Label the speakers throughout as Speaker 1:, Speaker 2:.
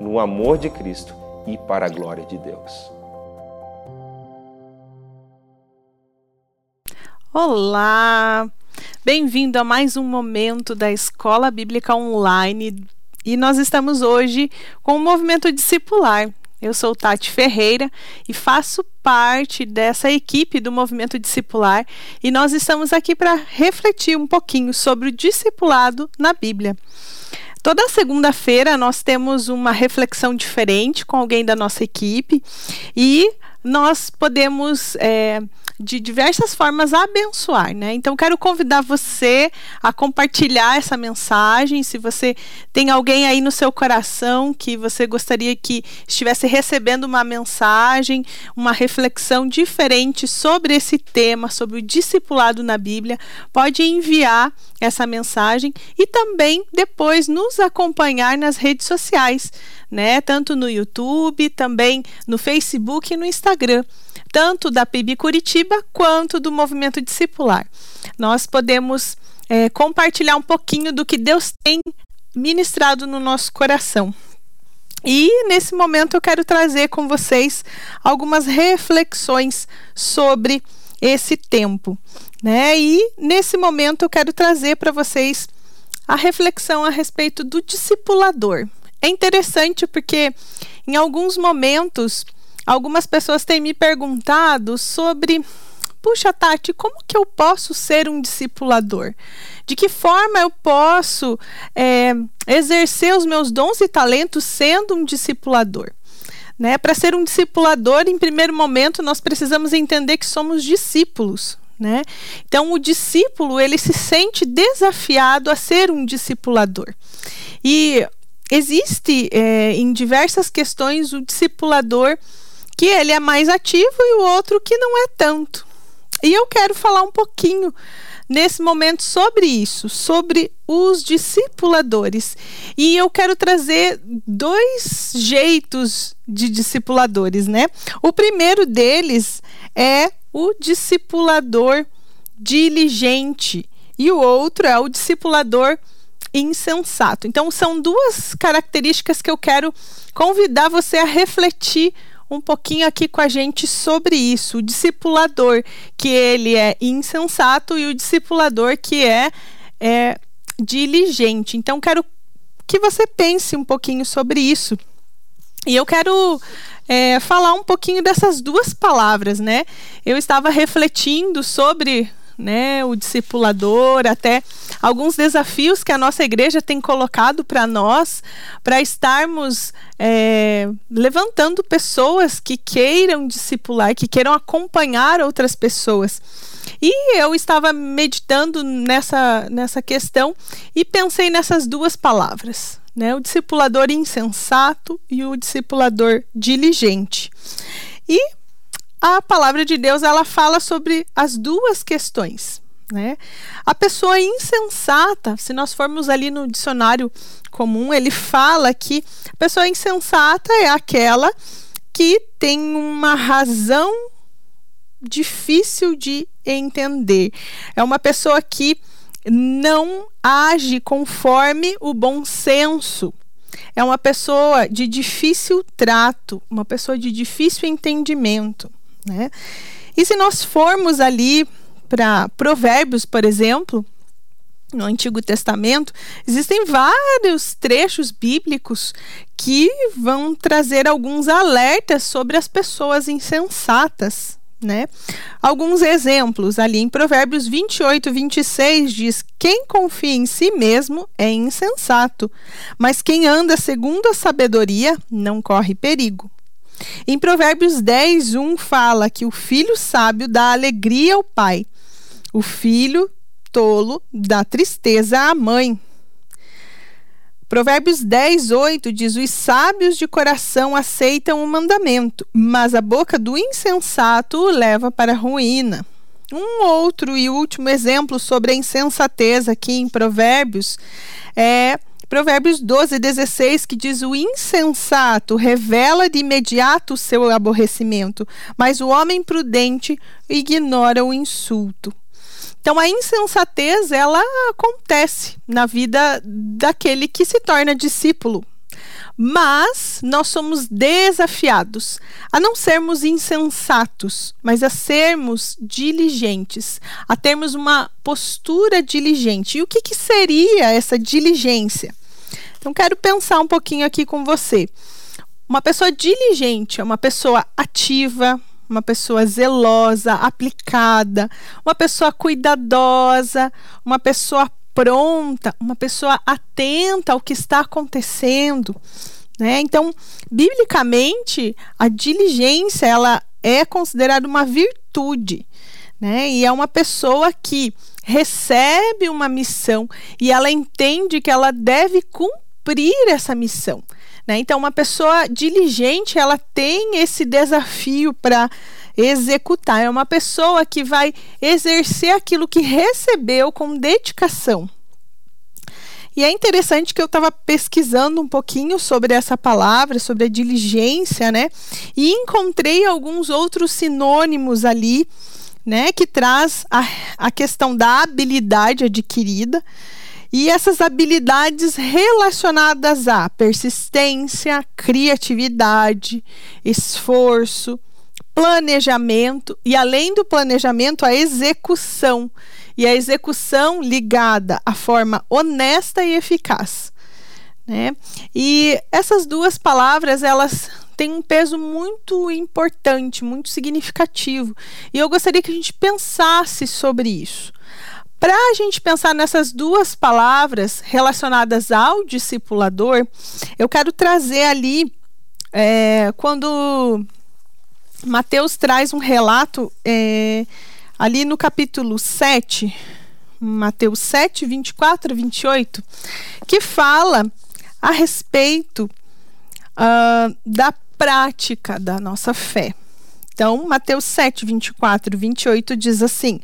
Speaker 1: no amor de Cristo e para a glória de Deus.
Speaker 2: Olá! Bem-vindo a mais um momento da Escola Bíblica Online e nós estamos hoje com o movimento discipular. Eu sou Tati Ferreira e faço parte dessa equipe do movimento discipular e nós estamos aqui para refletir um pouquinho sobre o discipulado na Bíblia. Toda segunda-feira nós temos uma reflexão diferente com alguém da nossa equipe e nós podemos é, de diversas formas abençoar, né? Então quero convidar você a compartilhar essa mensagem. Se você tem alguém aí no seu coração que você gostaria que estivesse recebendo uma mensagem, uma reflexão diferente sobre esse tema, sobre o discipulado na Bíblia, pode enviar essa mensagem e também depois nos acompanhar nas redes sociais, né? Tanto no YouTube, também no Facebook e no Instagram tanto da PIB Curitiba quanto do movimento discipular. Nós podemos é, compartilhar um pouquinho do que Deus tem ministrado no nosso coração. E nesse momento eu quero trazer com vocês algumas reflexões sobre esse tempo, né? E nesse momento eu quero trazer para vocês a reflexão a respeito do discipulador. É interessante porque em alguns momentos Algumas pessoas têm me perguntado sobre puxa, Tati, como que eu posso ser um discipulador? De que forma eu posso é, exercer os meus dons e talentos sendo um discipulador? Né? Para ser um discipulador, em primeiro momento, nós precisamos entender que somos discípulos. Né? Então, o discípulo ele se sente desafiado a ser um discipulador. E existe é, em diversas questões o discipulador que ele é mais ativo e o outro que não é tanto. E eu quero falar um pouquinho nesse momento sobre isso, sobre os discipuladores. E eu quero trazer dois jeitos de discipuladores, né? O primeiro deles é o discipulador diligente e o outro é o discipulador insensato. Então são duas características que eu quero convidar você a refletir um pouquinho aqui com a gente sobre isso. O discipulador, que ele é insensato, e o discipulador, que é, é diligente. Então, quero que você pense um pouquinho sobre isso. E eu quero é, falar um pouquinho dessas duas palavras, né? Eu estava refletindo sobre né, o discipulador, até alguns desafios que a nossa igreja tem colocado para nós, para estarmos é, levantando pessoas que queiram discipular, que queiram acompanhar outras pessoas. E eu estava meditando nessa, nessa questão e pensei nessas duas palavras, né? O discipulador insensato e o discipulador diligente. E a palavra de Deus ela fala sobre as duas questões. Né? A pessoa insensata, se nós formos ali no dicionário comum, ele fala que a pessoa insensata é aquela que tem uma razão difícil de entender. É uma pessoa que não age conforme o bom senso. É uma pessoa de difícil trato, uma pessoa de difícil entendimento. Né? E se nós formos ali para Provérbios, por exemplo, no Antigo Testamento, existem vários trechos bíblicos que vão trazer alguns alertas sobre as pessoas insensatas. Né? Alguns exemplos ali em Provérbios 28, 26 diz: Quem confia em si mesmo é insensato, mas quem anda segundo a sabedoria não corre perigo. Em Provérbios 10, 1 fala que o filho sábio dá alegria ao pai, o filho tolo dá tristeza à mãe. Provérbios 10, 8 diz: Os sábios de coração aceitam o mandamento, mas a boca do insensato o leva para a ruína. Um outro e último exemplo sobre a insensatez aqui em Provérbios é Provérbios 12, 16, que diz: O insensato revela de imediato o seu aborrecimento, mas o homem prudente ignora o insulto. Então a insensatez ela acontece na vida daquele que se torna discípulo. Mas nós somos desafiados a não sermos insensatos, mas a sermos diligentes, a termos uma postura diligente. E o que, que seria essa diligência? Então, quero pensar um pouquinho aqui com você. Uma pessoa diligente é uma pessoa ativa, uma pessoa zelosa, aplicada, uma pessoa cuidadosa, uma pessoa pronta, uma pessoa atenta ao que está acontecendo. Né? Então, biblicamente, a diligência ela é considerada uma virtude. Né? E é uma pessoa que recebe uma missão e ela entende que ela deve cumprir essa missão. Né? Então, uma pessoa diligente, ela tem esse desafio para executar. É uma pessoa que vai exercer aquilo que recebeu com dedicação. E é interessante que eu estava pesquisando um pouquinho sobre essa palavra, sobre a diligência, né? E encontrei alguns outros sinônimos ali, né? Que traz a, a questão da habilidade adquirida e essas habilidades relacionadas à persistência, criatividade, esforço, planejamento e, além do planejamento, a execução. E a execução ligada à forma honesta e eficaz. Né? E essas duas palavras, elas têm um peso muito importante, muito significativo. E eu gostaria que a gente pensasse sobre isso. Para a gente pensar nessas duas palavras relacionadas ao discipulador, eu quero trazer ali é, quando Mateus traz um relato é, ali no capítulo 7, Mateus 7, 24 a 28, que fala a respeito uh, da prática da nossa fé. Então, Mateus 7, 24 e 28 diz assim: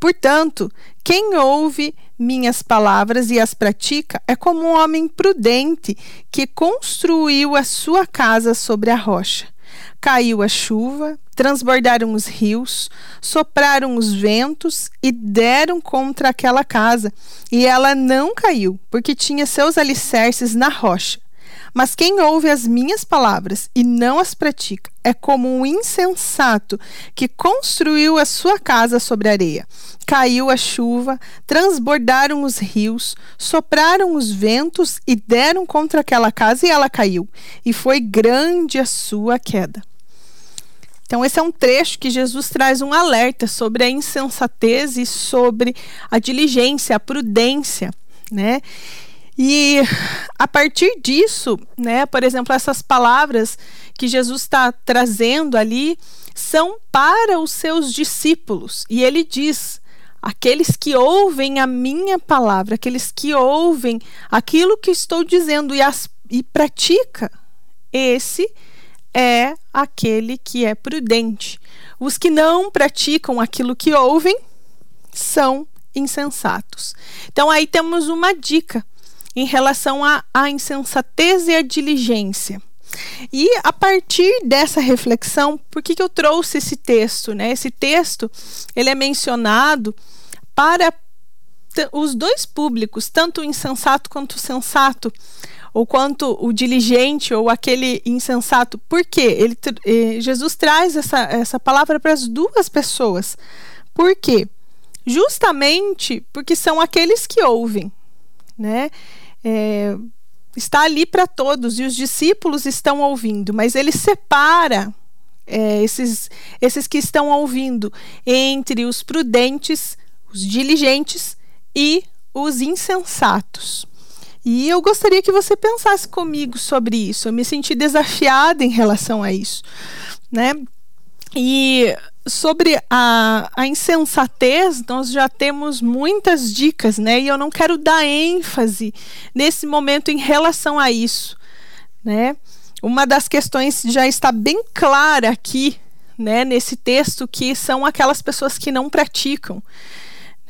Speaker 2: Portanto, quem ouve minhas palavras e as pratica é como um homem prudente que construiu a sua casa sobre a rocha. Caiu a chuva, transbordaram os rios, sopraram os ventos e deram contra aquela casa, e ela não caiu, porque tinha seus alicerces na rocha. Mas quem ouve as minhas palavras e não as pratica é como um insensato que construiu a sua casa sobre areia. Caiu a chuva, transbordaram os rios, sopraram os ventos e deram contra aquela casa e ela caiu. E foi grande a sua queda. Então, esse é um trecho que Jesus traz um alerta sobre a insensatez e sobre a diligência, a prudência, né? E a partir disso, né, por exemplo, essas palavras que Jesus está trazendo ali são para os seus discípulos. E ele diz: aqueles que ouvem a minha palavra, aqueles que ouvem aquilo que estou dizendo e, as, e pratica, esse é aquele que é prudente. Os que não praticam aquilo que ouvem são insensatos. Então aí temos uma dica em relação à, insensatez e à diligência. E a partir dessa reflexão, por que, que eu trouxe esse texto? Né? Esse texto ele é mencionado para os dois públicos, tanto o insensato quanto o sensato, ou quanto o diligente ou aquele insensato. Por quê? Ele, eh, Jesus traz essa, essa palavra para as duas pessoas. Por quê? justamente porque são aqueles que ouvem, né? É, está ali para todos e os discípulos estão ouvindo, mas ele separa é, esses, esses que estão ouvindo entre os prudentes, os diligentes e os insensatos. E eu gostaria que você pensasse comigo sobre isso. Eu me senti desafiada em relação a isso, né? E sobre a, a insensatez, nós já temos muitas dicas, né? E eu não quero dar ênfase nesse momento em relação a isso, né? Uma das questões já está bem clara aqui, né, nesse texto, que são aquelas pessoas que não praticam.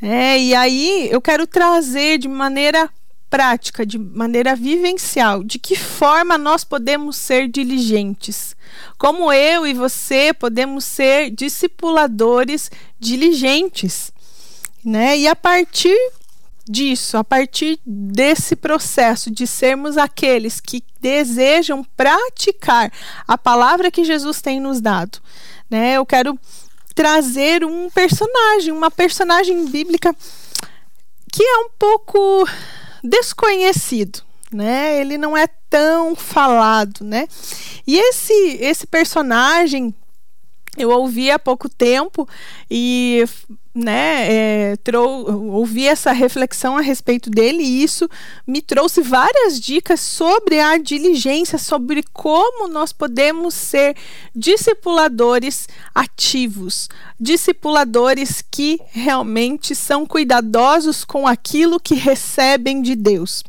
Speaker 2: É, e aí eu quero trazer de maneira prática, de maneira vivencial, de que forma nós podemos ser diligentes. Como eu e você podemos ser discipuladores diligentes, né? E a partir disso, a partir desse processo de sermos aqueles que desejam praticar a palavra que Jesus tem nos dado, né? Eu quero trazer um personagem, uma personagem bíblica que é um pouco desconhecido, né? Ele não é tão falado, né? E esse esse personagem eu ouvi há pouco tempo e né, é, trou ouvi essa reflexão a respeito dele e isso me trouxe várias dicas sobre a diligência, sobre como nós podemos ser discipuladores ativos, discipuladores que realmente são cuidadosos com aquilo que recebem de Deus.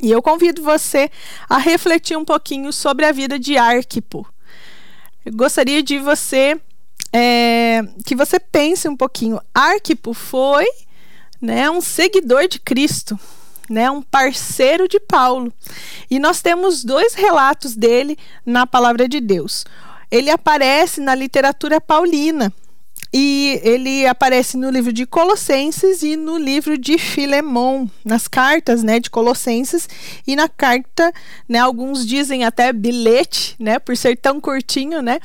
Speaker 2: E eu convido você a refletir um pouquinho sobre a vida de Arquipo. Eu gostaria de você é, que você pense um pouquinho. Arquipo foi né, um seguidor de Cristo, né, um parceiro de Paulo. E nós temos dois relatos dele na palavra de Deus. Ele aparece na literatura paulina. E ele aparece no livro de Colossenses e no livro de Filemon, nas cartas, né, de Colossenses e na carta, né, alguns dizem até bilhete, né, por ser tão curtinho, né,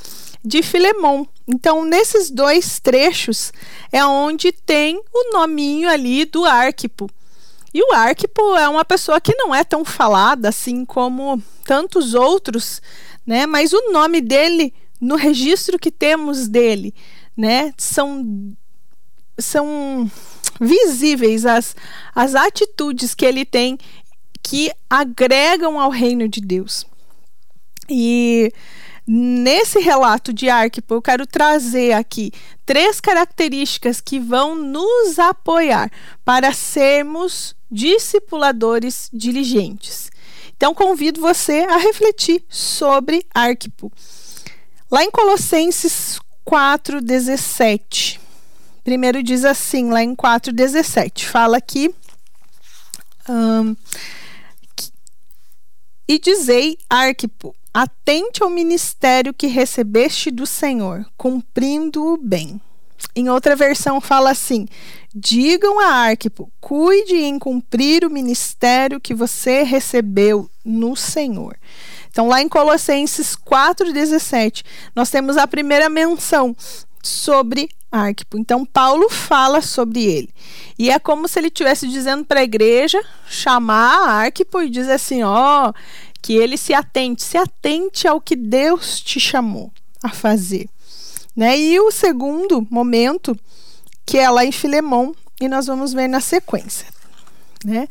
Speaker 2: de Filemon. Então, nesses dois trechos é onde tem o nominho ali do Arquipo. E o Arquipo é uma pessoa que não é tão falada assim como tantos outros, né? Mas o nome dele, no registro que temos dele, né, são são visíveis as, as atitudes que ele tem que agregam ao reino de Deus. E Nesse relato de Arquipo, eu quero trazer aqui três características que vão nos apoiar para sermos discipuladores diligentes. Então, convido você a refletir sobre Arquipo. Lá em Colossenses 4,17, primeiro diz assim, lá em 4,17, fala aqui. Um, e dizei Arquipo, Atente ao ministério que recebeste do Senhor, cumprindo-o bem. Em outra versão fala assim: Digam a Arquipo, cuide em cumprir o ministério que você recebeu no Senhor. Então, lá em Colossenses 4,17, nós temos a primeira menção sobre Arquipo. Então, Paulo fala sobre ele. E é como se ele estivesse dizendo para a igreja chamar Arquipo e dizer assim: ó, oh, que ele se atente, se atente ao que Deus te chamou a fazer. Né? E o segundo momento, que é lá em Filemão, e nós vamos ver na sequência. Né?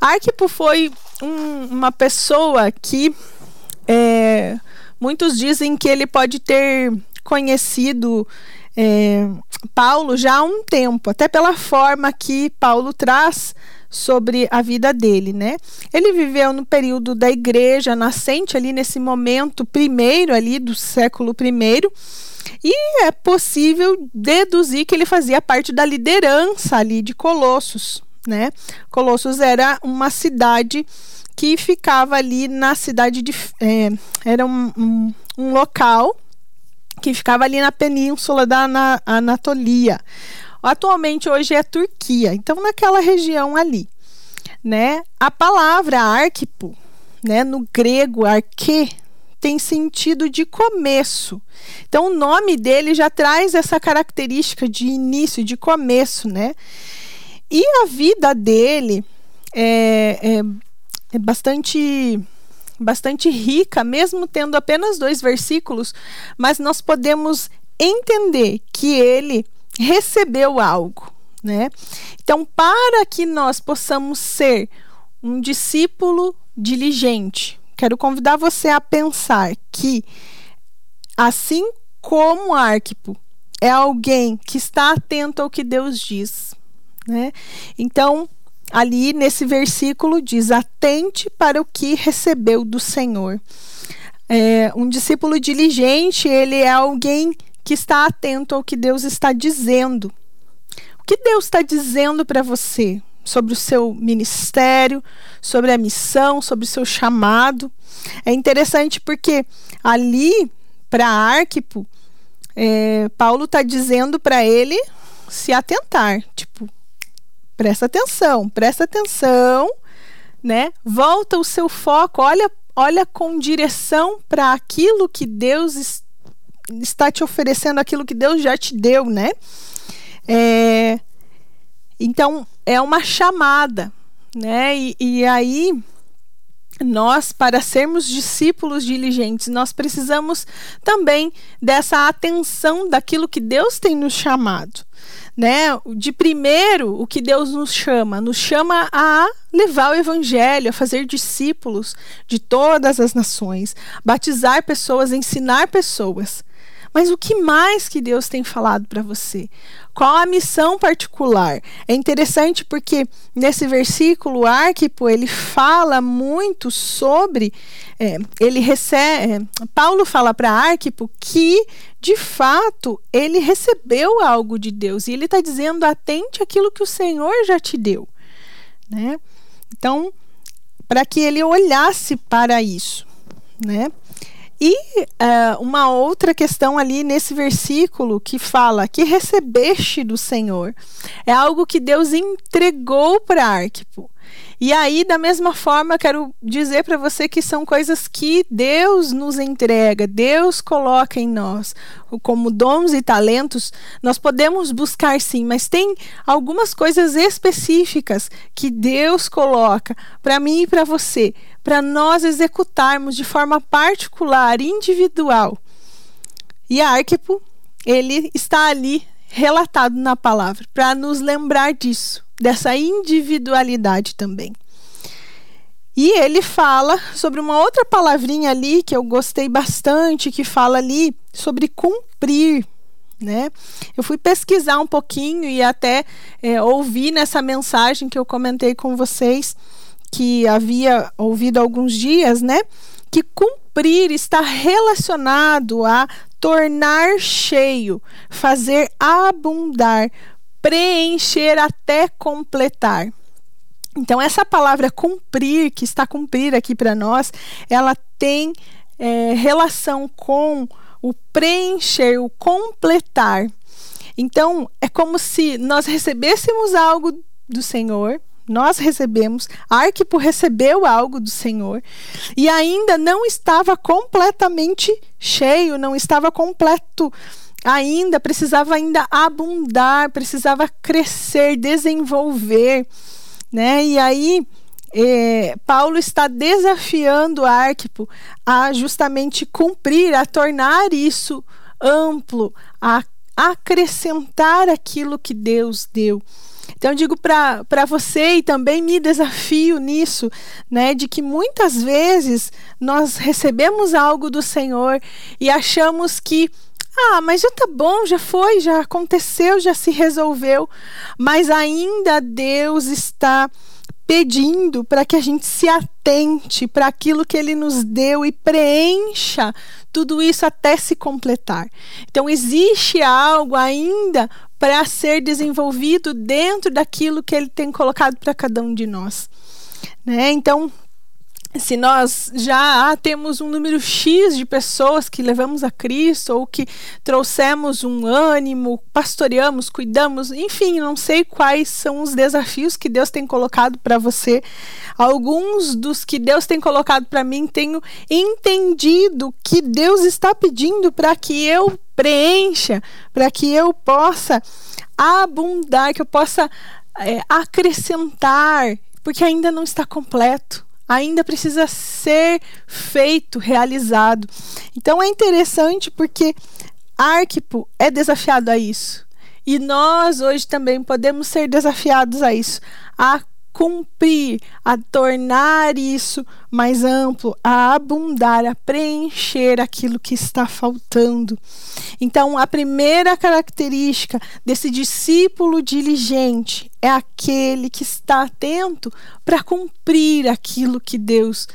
Speaker 2: Arquipo foi um, uma pessoa que é, muitos dizem que ele pode ter conhecido é, Paulo já há um tempo, até pela forma que Paulo traz sobre a vida dele, né? Ele viveu no período da igreja nascente ali nesse momento primeiro ali do século primeiro e é possível deduzir que ele fazia parte da liderança ali de Colossos, né? Colossos era uma cidade que ficava ali na cidade de é, era um, um, um local que ficava ali na península da Anatolia. Atualmente hoje é Turquia, então naquela região ali, né? A palavra arquipo, né, no grego arque, tem sentido de começo. Então, o nome dele já traz essa característica de início, de começo, né? E a vida dele é, é, é bastante bastante rica, mesmo tendo apenas dois versículos, mas nós podemos entender que ele recebeu algo, né? Então, para que nós possamos ser um discípulo diligente, quero convidar você a pensar que assim como Arquipo é alguém que está atento ao que Deus diz, né? Então, ali nesse versículo diz: atente para o que recebeu do Senhor. É, um discípulo diligente, ele é alguém que está atento ao que Deus está dizendo. O que Deus está dizendo para você sobre o seu ministério, sobre a missão, sobre o seu chamado. É interessante porque ali, para Arquipo, é, Paulo está dizendo para ele se atentar. Tipo, presta atenção, presta atenção, né? Volta o seu foco, olha, olha com direção para aquilo que Deus está te oferecendo, aquilo que Deus já te deu, né? É, então é uma chamada, né? E, e aí nós, para sermos discípulos diligentes, nós precisamos também dessa atenção daquilo que Deus tem nos chamado né? De primeiro, o que Deus nos chama? Nos chama a levar o evangelho, a fazer discípulos de todas as nações, batizar pessoas, ensinar pessoas. Mas o que mais que Deus tem falado para você? Qual a missão particular? É interessante porque nesse versículo, Arquipo, ele fala muito sobre, é, ele recebe, é, Paulo fala para Arquipo que, de fato, ele recebeu algo de Deus e ele está dizendo, atente aquilo que o Senhor já te deu, né? Então, para que ele olhasse para isso, né? E uh, uma outra questão ali nesse versículo que fala que recebeste do Senhor é algo que Deus entregou para Arquipo. E aí, da mesma forma, quero dizer para você que são coisas que Deus nos entrega, Deus coloca em nós, como dons e talentos. Nós podemos buscar sim, mas tem algumas coisas específicas que Deus coloca para mim e para você, para nós executarmos de forma particular, individual. E Arquipo, ele está ali relatado na palavra para nos lembrar disso dessa individualidade também. E ele fala sobre uma outra palavrinha ali que eu gostei bastante, que fala ali sobre cumprir. Né? Eu fui pesquisar um pouquinho e até é, ouvi nessa mensagem que eu comentei com vocês, que havia ouvido há alguns dias, né? Que cumprir está relacionado a tornar cheio, fazer abundar, preencher até completar. Então, essa palavra cumprir, que está cumprir aqui para nós, ela tem é, relação com o preencher, o completar. Então, é como se nós recebêssemos algo do Senhor, nós recebemos, Arquipo recebeu algo do Senhor e ainda não estava completamente cheio, não estava completo ainda, precisava ainda abundar, precisava crescer, desenvolver, né? E aí é, Paulo está desafiando Arquipo a justamente cumprir, a tornar isso amplo, a acrescentar aquilo que Deus deu. Então, eu digo para você e também me desafio nisso, né, de que muitas vezes nós recebemos algo do Senhor e achamos que ah, mas já tá bom, já foi, já aconteceu, já se resolveu. Mas ainda Deus está pedindo para que a gente se atente para aquilo que ele nos deu e preencha tudo isso até se completar. Então, existe algo ainda para ser desenvolvido dentro daquilo que ele tem colocado para cada um de nós. Né? Então, se nós já temos um número X de pessoas que levamos a Cristo ou que trouxemos um ânimo, pastoreamos, cuidamos, enfim, não sei quais são os desafios que Deus tem colocado para você. Alguns dos que Deus tem colocado para mim tenho entendido que Deus está pedindo para que eu preencha, para que eu possa abundar, que eu possa é, acrescentar, porque ainda não está completo ainda precisa ser feito, realizado. Então é interessante porque Arquipo é desafiado a isso. E nós hoje também podemos ser desafiados a isso, a cumprir, a tornar isso mais amplo, a abundar, a preencher aquilo que está faltando. Então, a primeira característica desse discípulo diligente é aquele que está atento para cumprir aquilo que Deus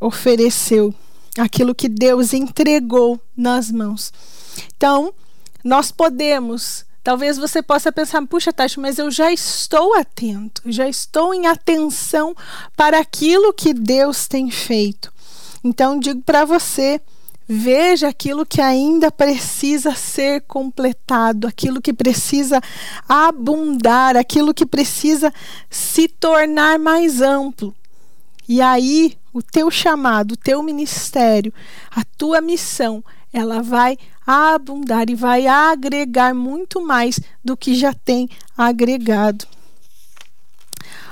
Speaker 2: ofereceu, aquilo que Deus entregou nas mãos. Então, nós podemos Talvez você possa pensar, puxa, Tati, mas eu já estou atento, já estou em atenção para aquilo que Deus tem feito. Então, digo para você, veja aquilo que ainda precisa ser completado, aquilo que precisa abundar, aquilo que precisa se tornar mais amplo. E aí, o teu chamado, o teu ministério, a tua missão, ela vai abundar e vai agregar muito mais do que já tem agregado.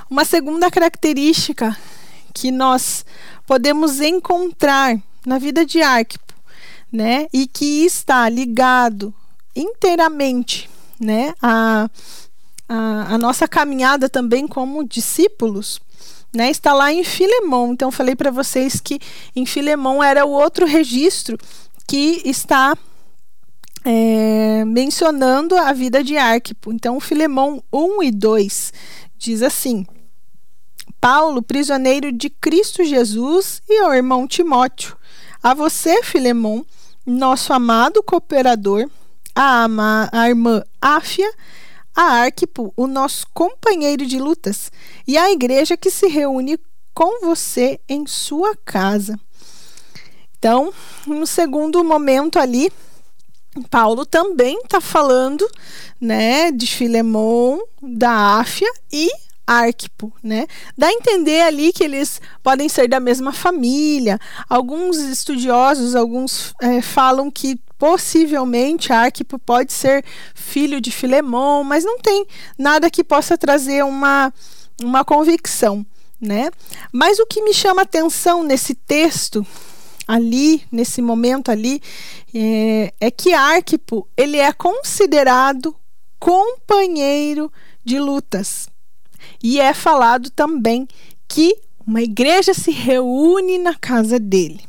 Speaker 2: Uma segunda característica que nós podemos encontrar na vida de Arquipo, né, e que está ligado inteiramente, né, a, a, a nossa caminhada também como discípulos, né, está lá em Filemão. Então, falei para vocês que em Filemão era o outro registro que está é, mencionando a vida de Arquipo. Então, Filemão 1 e 2 diz assim: Paulo, prisioneiro de Cristo Jesus, e ao irmão Timóteo, a você, Filemão, nosso amado cooperador, a, ama, a irmã Áfia, a Arquipo, o nosso companheiro de lutas, e a igreja que se reúne com você em sua casa. Então, no segundo momento ali, Paulo também está falando, né, de Filemon, da Áfia e Arquipo, né? Dá a entender ali que eles podem ser da mesma família. Alguns estudiosos, alguns é, falam que possivelmente Arquipo pode ser filho de Filemon, mas não tem nada que possa trazer uma, uma convicção, né? Mas o que me chama atenção nesse texto ali, nesse momento ali, é, é que Arquipo ele é considerado companheiro de lutas. E é falado também que uma igreja se reúne na casa dele.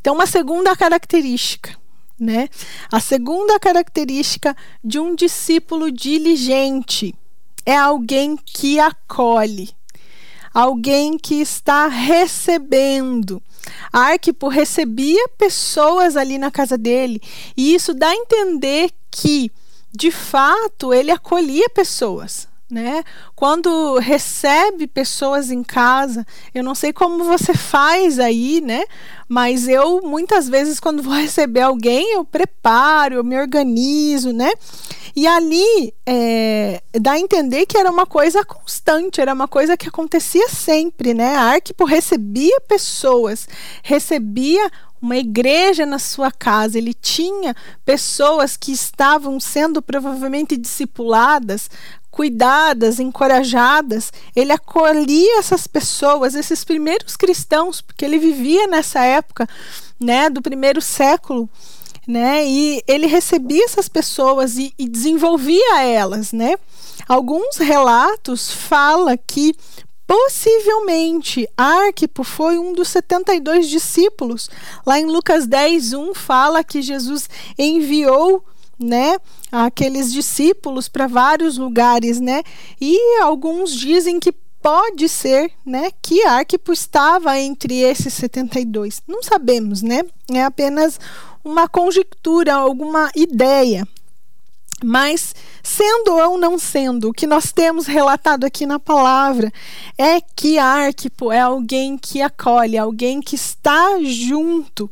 Speaker 2: Então, uma segunda característica, né? A segunda característica de um discípulo diligente é alguém que acolhe, alguém que está recebendo, Arquipo recebia pessoas ali na casa dele, e isso dá a entender que, de fato, ele acolhia pessoas. Né? Quando recebe pessoas em casa, eu não sei como você faz aí, né? Mas eu muitas vezes quando vou receber alguém, eu preparo, eu me organizo, né? E ali é, dá a entender que era uma coisa constante, era uma coisa que acontecia sempre, né? A Arquipo recebia pessoas, recebia uma igreja na sua casa, ele tinha pessoas que estavam sendo provavelmente discipuladas, cuidadas, encorajadas. Ele acolhia essas pessoas, esses primeiros cristãos, porque ele vivia nessa época, né, do primeiro século né? E ele recebia essas pessoas e, e desenvolvia elas, né? Alguns relatos fala que possivelmente Arquipo foi um dos 72 discípulos. Lá em Lucas 10, 1 fala que Jesus enviou né, aqueles discípulos para vários lugares, né? E alguns dizem que pode ser, né, que Arquipo estava entre esses 72. Não sabemos, né? É apenas uma conjectura, alguma ideia. Mas, sendo ou não sendo, o que nós temos relatado aqui na palavra é que Arquipo é alguém que acolhe, alguém que está junto,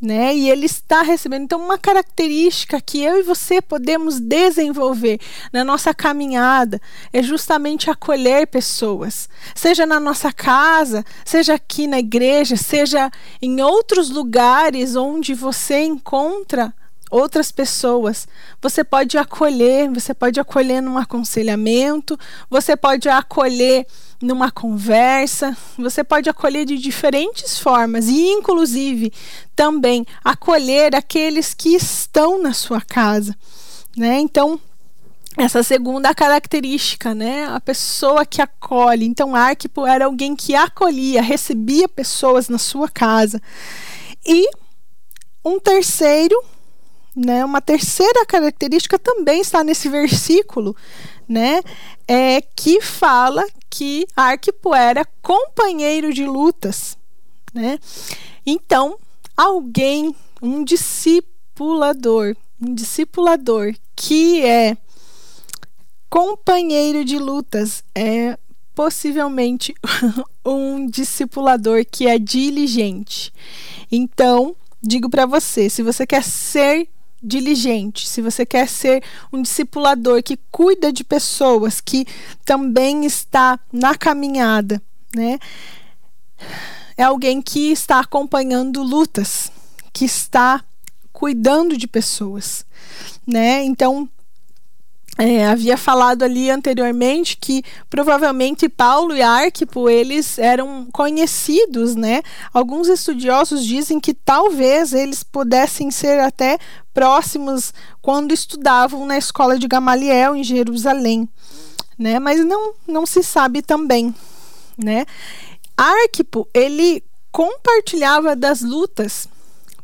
Speaker 2: né? E ele está recebendo. Então, uma característica que eu e você podemos desenvolver na nossa caminhada é justamente acolher pessoas, seja na nossa casa, seja aqui na igreja, seja em outros lugares onde você encontra outras pessoas. Você pode acolher, você pode acolher num aconselhamento, você pode acolher numa conversa, você pode acolher de diferentes formas e, inclusive, também acolher aqueles que estão na sua casa, né? Então, essa segunda característica, né? A pessoa que acolhe. Então, Arquipo era alguém que acolhia, recebia pessoas na sua casa. E um terceiro né? Uma terceira característica também está nesse versículo, né? É que fala que Arquipo era companheiro de lutas, né? Então, alguém, um discipulador, um discipulador que é companheiro de lutas é possivelmente um discipulador que é diligente. Então, digo para você, se você quer ser diligente, se você quer ser um discipulador que cuida de pessoas, que também está na caminhada, né? É alguém que está acompanhando lutas, que está cuidando de pessoas, né? Então, é, havia falado ali anteriormente que provavelmente Paulo e Arquipo eles eram conhecidos, né? Alguns estudiosos dizem que talvez eles pudessem ser até próximos quando estudavam na escola de Gamaliel em Jerusalém, né? Mas não não se sabe também, né? Arquipo ele compartilhava das lutas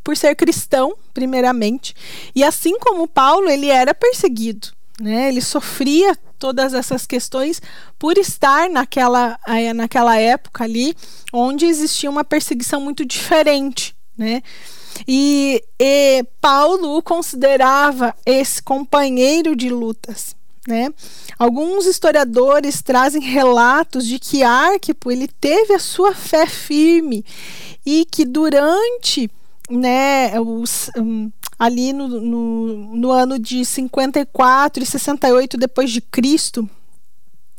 Speaker 2: por ser cristão, primeiramente, e assim como Paulo ele era perseguido né? Ele sofria todas essas questões por estar naquela, eh, naquela época ali, onde existia uma perseguição muito diferente, né? E, e Paulo o considerava esse companheiro de lutas, né? Alguns historiadores trazem relatos de que Arquipo ele teve a sua fé firme e que durante né, os, um, ali no, no, no, ano de 54 e 68 depois de Cristo,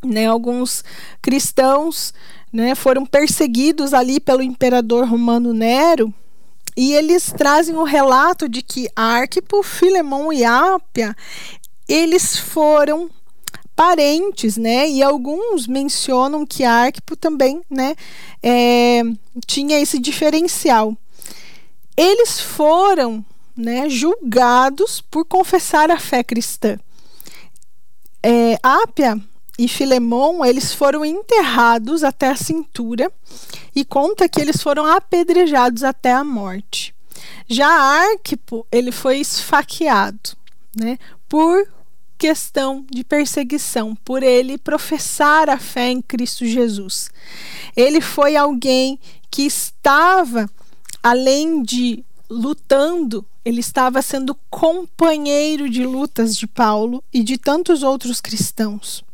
Speaker 2: né, alguns cristãos né, foram perseguidos ali pelo imperador romano Nero e eles trazem o relato de que Arquipo, Filemão e Ápia eles foram parentes, né? E alguns mencionam que Arquipo também, né, é, tinha esse diferencial eles foram né, julgados por confessar a fé cristã. É, Ápia e Filemon, eles foram enterrados até a cintura e conta que eles foram apedrejados até a morte. Já Arquipo, ele foi esfaqueado, né, por questão de perseguição, por ele professar a fé em Cristo Jesus. Ele foi alguém que estava além de lutando, ele estava sendo companheiro de lutas de Paulo e de tantos outros cristãos.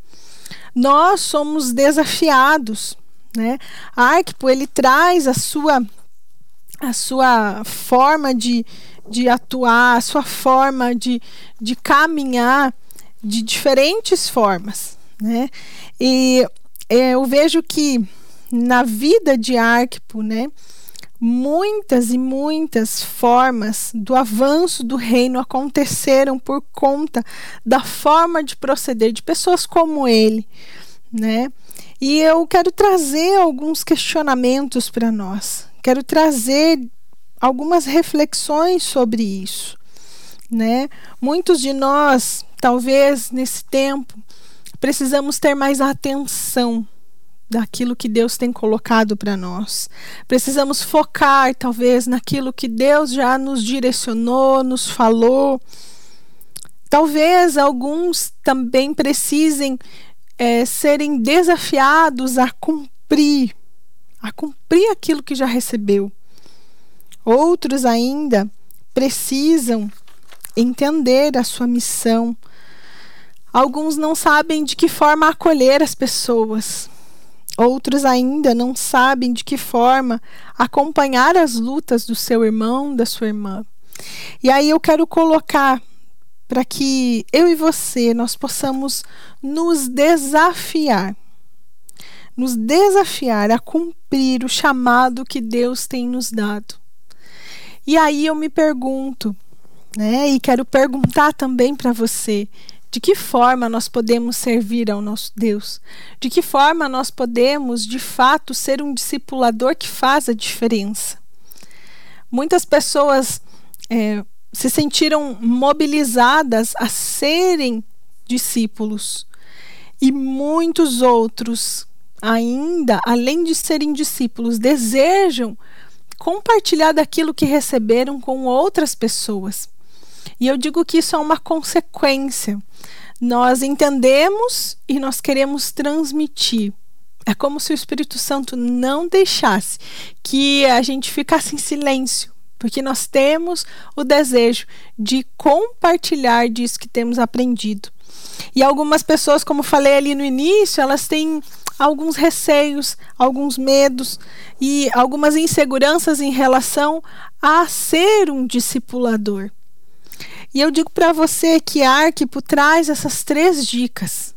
Speaker 2: Nós somos desafiados, né? Arquipo ele traz a sua a sua forma de, de atuar, a sua forma de, de caminhar de diferentes formas, né? E é, eu vejo que na vida de Arquipo, né? Muitas e muitas formas do avanço do reino aconteceram por conta da forma de proceder de pessoas como ele, né? E eu quero trazer alguns questionamentos para nós. Quero trazer algumas reflexões sobre isso, né? Muitos de nós, talvez nesse tempo, precisamos ter mais atenção daquilo que Deus tem colocado para nós. Precisamos focar, talvez, naquilo que Deus já nos direcionou, nos falou. Talvez alguns também precisem é, serem desafiados a cumprir, a cumprir aquilo que já recebeu. Outros ainda precisam entender a sua missão, Alguns não sabem de que forma acolher as pessoas. Outros ainda não sabem de que forma acompanhar as lutas do seu irmão, da sua irmã. E aí eu quero colocar para que eu e você nós possamos nos desafiar. Nos desafiar a cumprir o chamado que Deus tem nos dado. E aí eu me pergunto, né? E quero perguntar também para você, de que forma nós podemos servir ao nosso Deus? De que forma nós podemos, de fato, ser um discipulador que faz a diferença? Muitas pessoas é, se sentiram mobilizadas a serem discípulos, e muitos outros, ainda, além de serem discípulos, desejam compartilhar daquilo que receberam com outras pessoas. E eu digo que isso é uma consequência. Nós entendemos e nós queremos transmitir. É como se o Espírito Santo não deixasse que a gente ficasse em silêncio, porque nós temos o desejo de compartilhar disso que temos aprendido. E algumas pessoas, como falei ali no início, elas têm alguns receios, alguns medos e algumas inseguranças em relação a ser um discipulador. E eu digo para você que a Arquipo traz essas três dicas.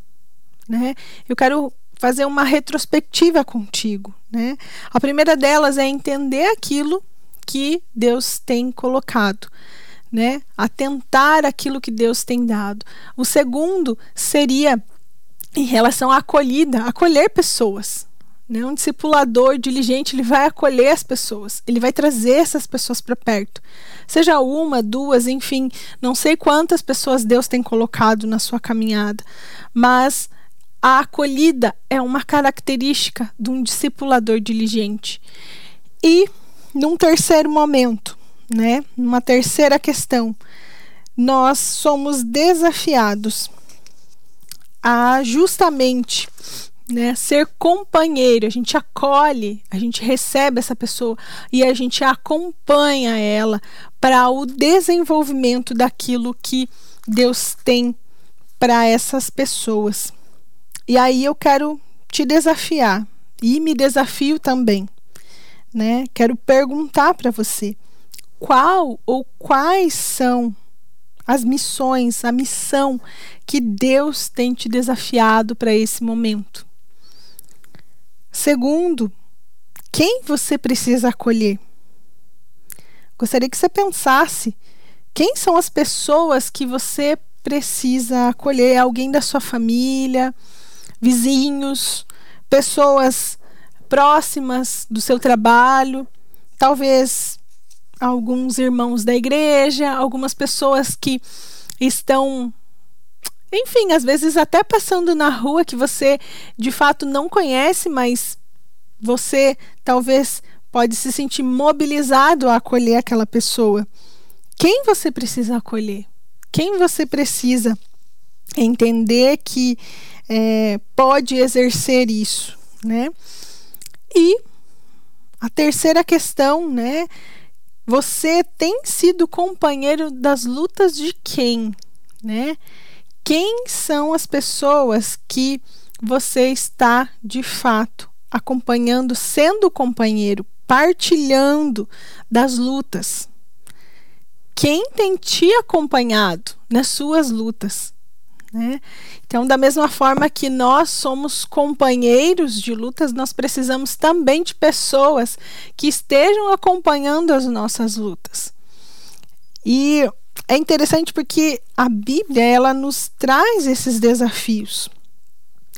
Speaker 2: Né? Eu quero fazer uma retrospectiva contigo. Né? A primeira delas é entender aquilo que Deus tem colocado. Né? Atentar aquilo que Deus tem dado. O segundo seria em relação à acolhida, acolher pessoas. Né? Um discipulador diligente, ele vai acolher as pessoas, ele vai trazer essas pessoas para perto. Seja uma, duas, enfim, não sei quantas pessoas Deus tem colocado na sua caminhada, mas a acolhida é uma característica de um discipulador diligente. E num terceiro momento, né, numa terceira questão, nós somos desafiados a justamente né? Ser companheiro, a gente acolhe, a gente recebe essa pessoa e a gente acompanha ela para o desenvolvimento daquilo que Deus tem para essas pessoas. E aí eu quero te desafiar e me desafio também, né? Quero perguntar para você qual ou quais são as missões, a missão que Deus tem te desafiado para esse momento. Segundo, quem você precisa acolher? Gostaria que você pensasse quem são as pessoas que você precisa acolher? Alguém da sua família, vizinhos, pessoas próximas do seu trabalho, talvez alguns irmãos da igreja, algumas pessoas que estão enfim, às vezes até passando na rua que você de fato não conhece, mas você talvez pode se sentir mobilizado a acolher aquela pessoa. Quem você precisa acolher? Quem você precisa entender que é, pode exercer isso, né? E a terceira questão, né? Você tem sido companheiro das lutas de quem, né? Quem são as pessoas que você está de fato acompanhando, sendo companheiro, partilhando das lutas. Quem tem te acompanhado nas suas lutas? Né? Então, da mesma forma que nós somos companheiros de lutas, nós precisamos também de pessoas que estejam acompanhando as nossas lutas. E é interessante porque a Bíblia ela nos traz esses desafios.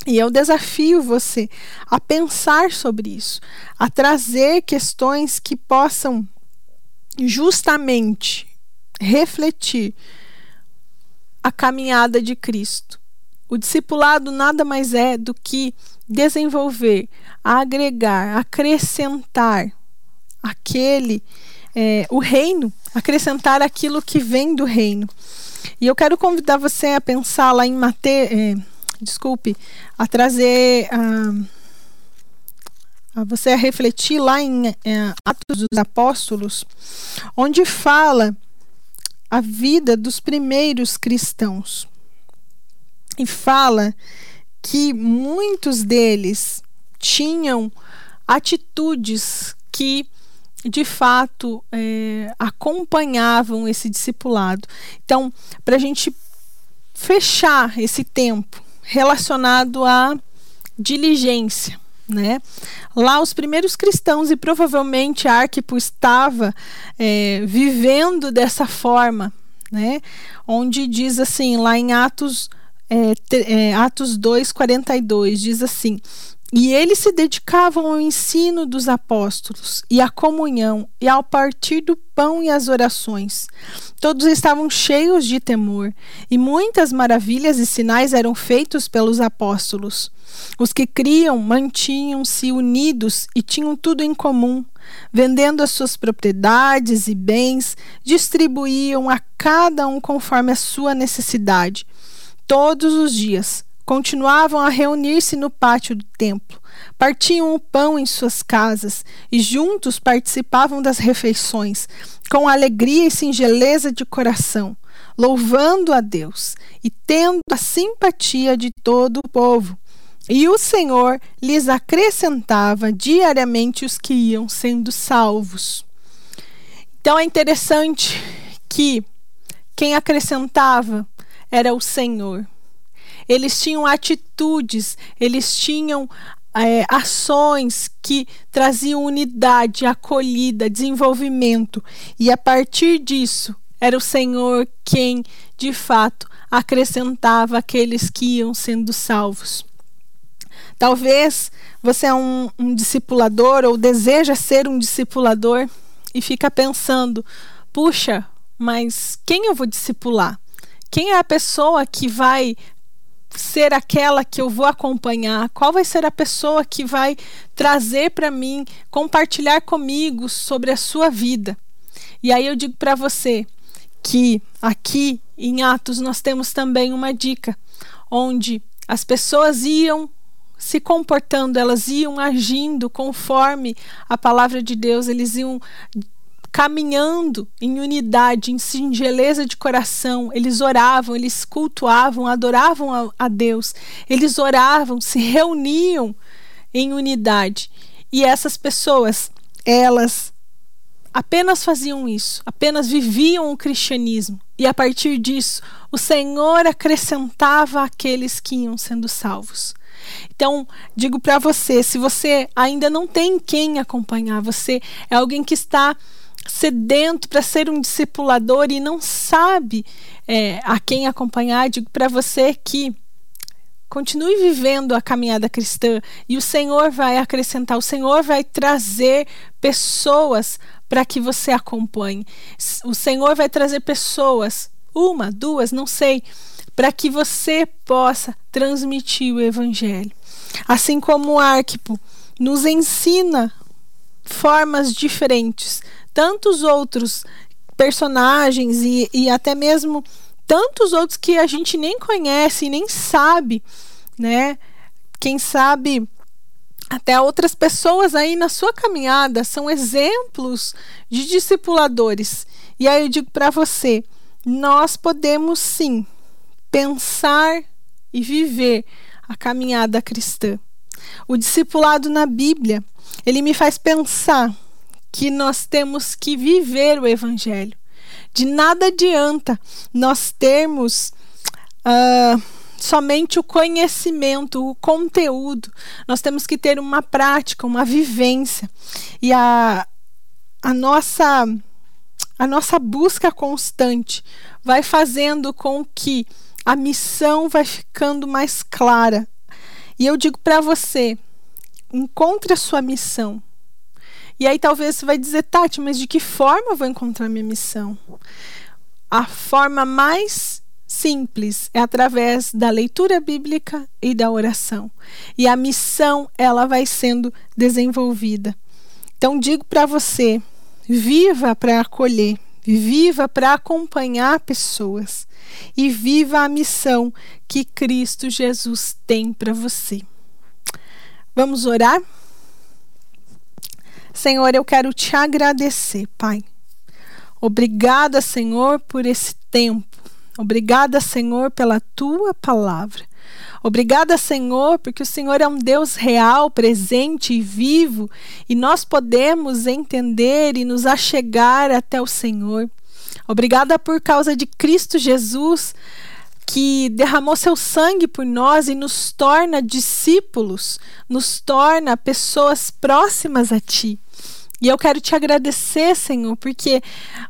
Speaker 2: E eu desafio você a pensar sobre isso, a trazer questões que possam justamente refletir a caminhada de Cristo. O discipulado nada mais é do que desenvolver, agregar, acrescentar aquele é, o reino, acrescentar aquilo que vem do reino. E eu quero convidar você a pensar lá em Mateus, é, desculpe, a trazer a, a você a refletir lá em é, Atos dos Apóstolos, onde fala a vida dos primeiros cristãos. e fala que muitos deles tinham atitudes que de fato é, acompanhavam esse discipulado. Então, para a gente fechar esse tempo relacionado à diligência, né? Lá os primeiros cristãos e provavelmente Arquipo estava é, vivendo dessa forma, né? Onde diz assim, lá em Atos é, é, Atos 2, 42, diz assim: e eles se dedicavam ao ensino dos apóstolos e à comunhão e ao partir do pão e às orações. Todos estavam cheios de temor, e muitas maravilhas e sinais eram feitos pelos apóstolos. Os que criam mantinham-se unidos e tinham tudo em comum. Vendendo as suas propriedades e bens, distribuíam a cada um conforme a sua necessidade. Todos os dias continuavam a reunir-se no pátio do templo, partiam o pão em suas casas e juntos participavam das refeições, com alegria e singeleza de coração, louvando a Deus e tendo a simpatia de todo o povo. E o Senhor lhes acrescentava diariamente os que iam sendo salvos. Então é interessante que quem acrescentava era o Senhor. Eles tinham atitudes, eles tinham é, ações que traziam unidade, acolhida, desenvolvimento. E a partir disso, era o Senhor quem, de fato, acrescentava aqueles que iam sendo salvos. Talvez você é um, um discipulador ou deseja ser um discipulador e fica pensando: puxa, mas quem eu vou discipular? Quem é a pessoa que vai ser aquela que eu vou acompanhar? Qual vai ser a pessoa que vai trazer para mim, compartilhar comigo sobre a sua vida? E aí eu digo para você que aqui em Atos nós temos também uma dica onde as pessoas iam se comportando, elas iam agindo conforme a palavra de Deus, eles iam caminhando em unidade, em singeleza de coração. Eles oravam, eles cultuavam, adoravam a, a Deus. Eles oravam, se reuniam em unidade. E essas pessoas, elas apenas faziam isso, apenas viviam o cristianismo. E a partir disso, o Senhor acrescentava aqueles que iam sendo salvos. Então, digo para você, se você ainda não tem quem acompanhar, você é alguém que está sedento para ser um discipulador e não sabe é, a quem acompanhar, digo para você que continue vivendo a caminhada cristã e o Senhor vai acrescentar, o Senhor vai trazer pessoas para que você acompanhe. O Senhor vai trazer pessoas, uma, duas, não sei, para que você possa transmitir o evangelho. Assim como o Arquipo nos ensina formas diferentes tantos outros personagens e, e até mesmo tantos outros que a gente nem conhece nem sabe, né? Quem sabe até outras pessoas aí na sua caminhada são exemplos de discipuladores. E aí eu digo para você, nós podemos sim pensar e viver a caminhada cristã. O discipulado na Bíblia, ele me faz pensar que nós temos que viver o Evangelho. De nada adianta nós termos uh, somente o conhecimento, o conteúdo. Nós temos que ter uma prática, uma vivência. E a, a nossa a nossa busca constante vai fazendo com que a missão vai ficando mais clara. E eu digo para você, encontre a sua missão. E aí talvez você vai dizer, Tati, mas de que forma eu vou encontrar minha missão? A forma mais simples é através da leitura bíblica e da oração. E a missão, ela vai sendo desenvolvida. Então digo para você, viva para acolher, viva para acompanhar pessoas e viva a missão que Cristo Jesus tem para você. Vamos orar? Senhor, eu quero te agradecer, Pai. Obrigada, Senhor, por esse tempo. Obrigada, Senhor, pela tua palavra. Obrigada, Senhor, porque o Senhor é um Deus real, presente e vivo, e nós podemos entender e nos achegar até o Senhor. Obrigada por causa de Cristo Jesus, que derramou seu sangue por nós e nos torna discípulos, nos torna pessoas próximas a Ti. E eu quero te agradecer, Senhor, porque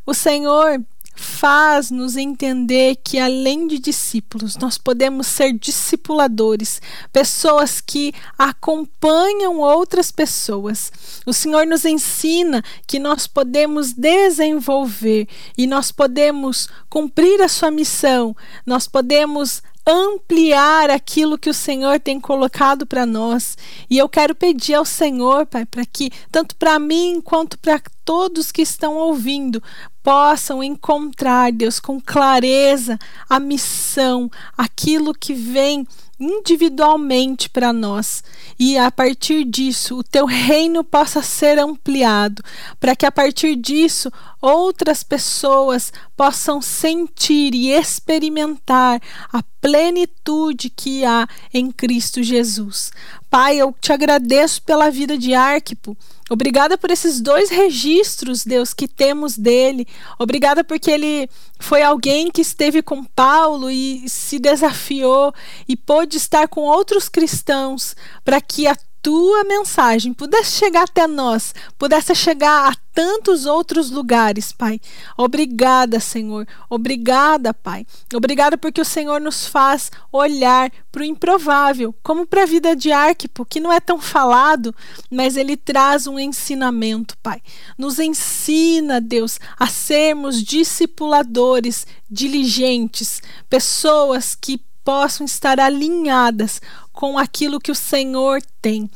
Speaker 2: o Senhor faz-nos entender que, além de discípulos, nós podemos ser discipuladores, pessoas que acompanham outras pessoas. O Senhor nos ensina que nós podemos desenvolver e nós podemos cumprir a sua missão, nós podemos ampliar aquilo que o Senhor tem colocado para nós. E eu quero pedir ao Senhor, Pai, para que, tanto para mim quanto para todos que estão ouvindo, possam encontrar, Deus, com clareza a missão, aquilo que vem individualmente para nós e a partir disso o teu reino possa ser ampliado, para que a partir disso outras pessoas possam sentir e experimentar a plenitude que há em Cristo Jesus. Pai, eu te agradeço pela vida de Arquipo. Obrigada por esses dois registros, Deus, que temos dele. Obrigada porque ele foi alguém que esteve com Paulo e se desafiou e pôde estar com outros cristãos para que a tua mensagem pudesse chegar até nós, pudesse chegar a tantos outros lugares, Pai. Obrigada, Senhor. Obrigada, Pai. Obrigada porque o Senhor nos faz olhar para o improvável, como para a vida de Arquipo, que não é tão falado, mas ele traz um ensinamento, Pai. Nos ensina, Deus, a sermos discipuladores diligentes, pessoas que possam estar alinhadas com aquilo que o Senhor tem.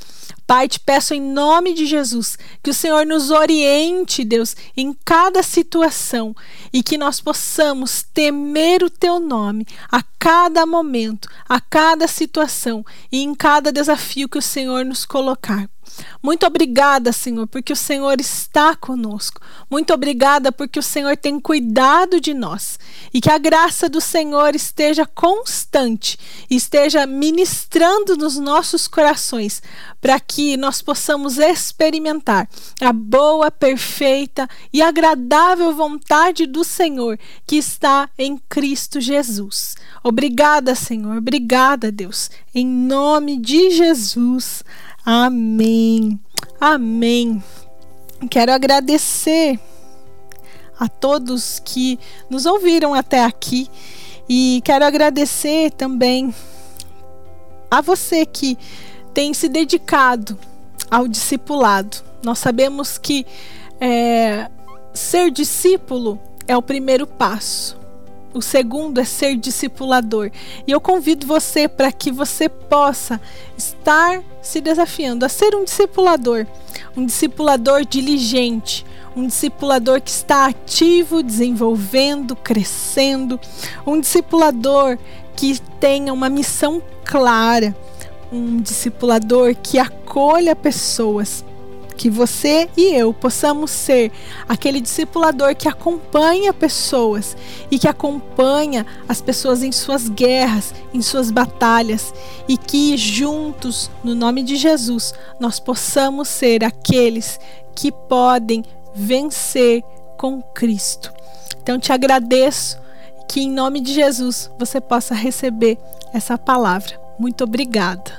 Speaker 2: Pai, te peço em nome de Jesus que o Senhor nos oriente, Deus, em cada situação e que nós possamos temer o teu nome a cada momento, a cada situação e em cada desafio que o Senhor nos colocar. Muito obrigada, Senhor, porque o Senhor está conosco. Muito obrigada porque o Senhor tem cuidado de nós. E que a graça do Senhor esteja constante, esteja ministrando nos nossos corações, para que nós possamos experimentar a boa, perfeita e agradável vontade do Senhor que está em Cristo Jesus. Obrigada, Senhor. Obrigada, Deus. Em nome de Jesus. Amém. Amém. Quero agradecer a todos que nos ouviram até aqui e quero agradecer também a você que tem se dedicado ao discipulado. Nós sabemos que é, ser discípulo é o primeiro passo. O segundo é ser discipulador. E eu convido você para que você possa estar se desafiando a ser um discipulador, um discipulador diligente, um discipulador que está ativo, desenvolvendo, crescendo, um discipulador que tenha uma missão clara, um discipulador que acolha pessoas que você e eu possamos ser aquele discipulador que acompanha pessoas e que acompanha as pessoas em suas guerras, em suas batalhas e que juntos, no nome de Jesus, nós possamos ser aqueles que podem vencer com Cristo. Então te agradeço que em nome de Jesus você possa receber essa palavra. Muito obrigada.